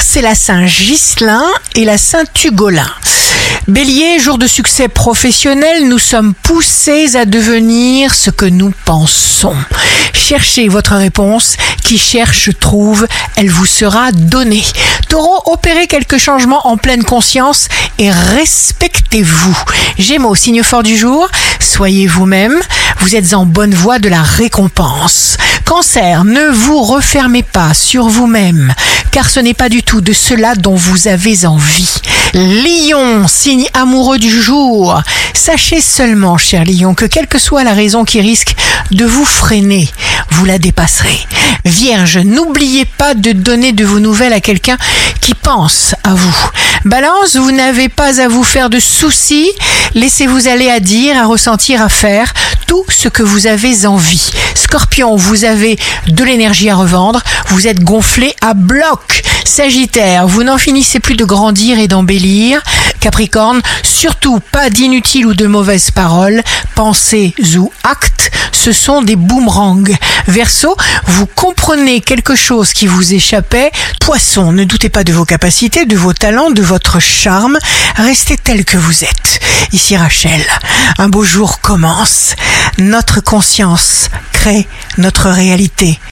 c'est la Saint Ghislain et la Saint Ugolin. Bélier, jour de succès professionnel, nous sommes poussés à devenir ce que nous pensons. Cherchez votre réponse, qui cherche trouve, elle vous sera donnée. Taureau, opérez quelques changements en pleine conscience et respectez-vous. Gémeaux, signe fort du jour, soyez vous-même, vous êtes en bonne voie de la récompense. Cancer, ne vous refermez pas sur vous-même, car ce n'est pas du tout de cela dont vous avez envie. Lion, signe amoureux du jour. Sachez seulement, cher Lion, que quelle que soit la raison qui risque de vous freiner, vous la dépasserez. Vierge, n'oubliez pas de donner de vos nouvelles à quelqu'un qui pense à vous. Balance, vous n'avez pas à vous faire de soucis, laissez-vous aller à dire, à ressentir, à faire tout ce que vous avez envie. Scorpion, vous avez de l'énergie à revendre, vous êtes gonflé à bloc. Sagittaire, vous n'en finissez plus de grandir et d'embellir. Capricorne, surtout pas d'inutiles ou de mauvaises paroles, pensées ou actes, ce sont des boomerangs. Verseau, vous comprenez quelque chose qui vous échappait. Poisson, ne doutez pas de vos capacités, de vos talents, de votre charme. Restez tel que vous êtes. Ici Rachel, un beau jour commence. Notre conscience crée notre réalité.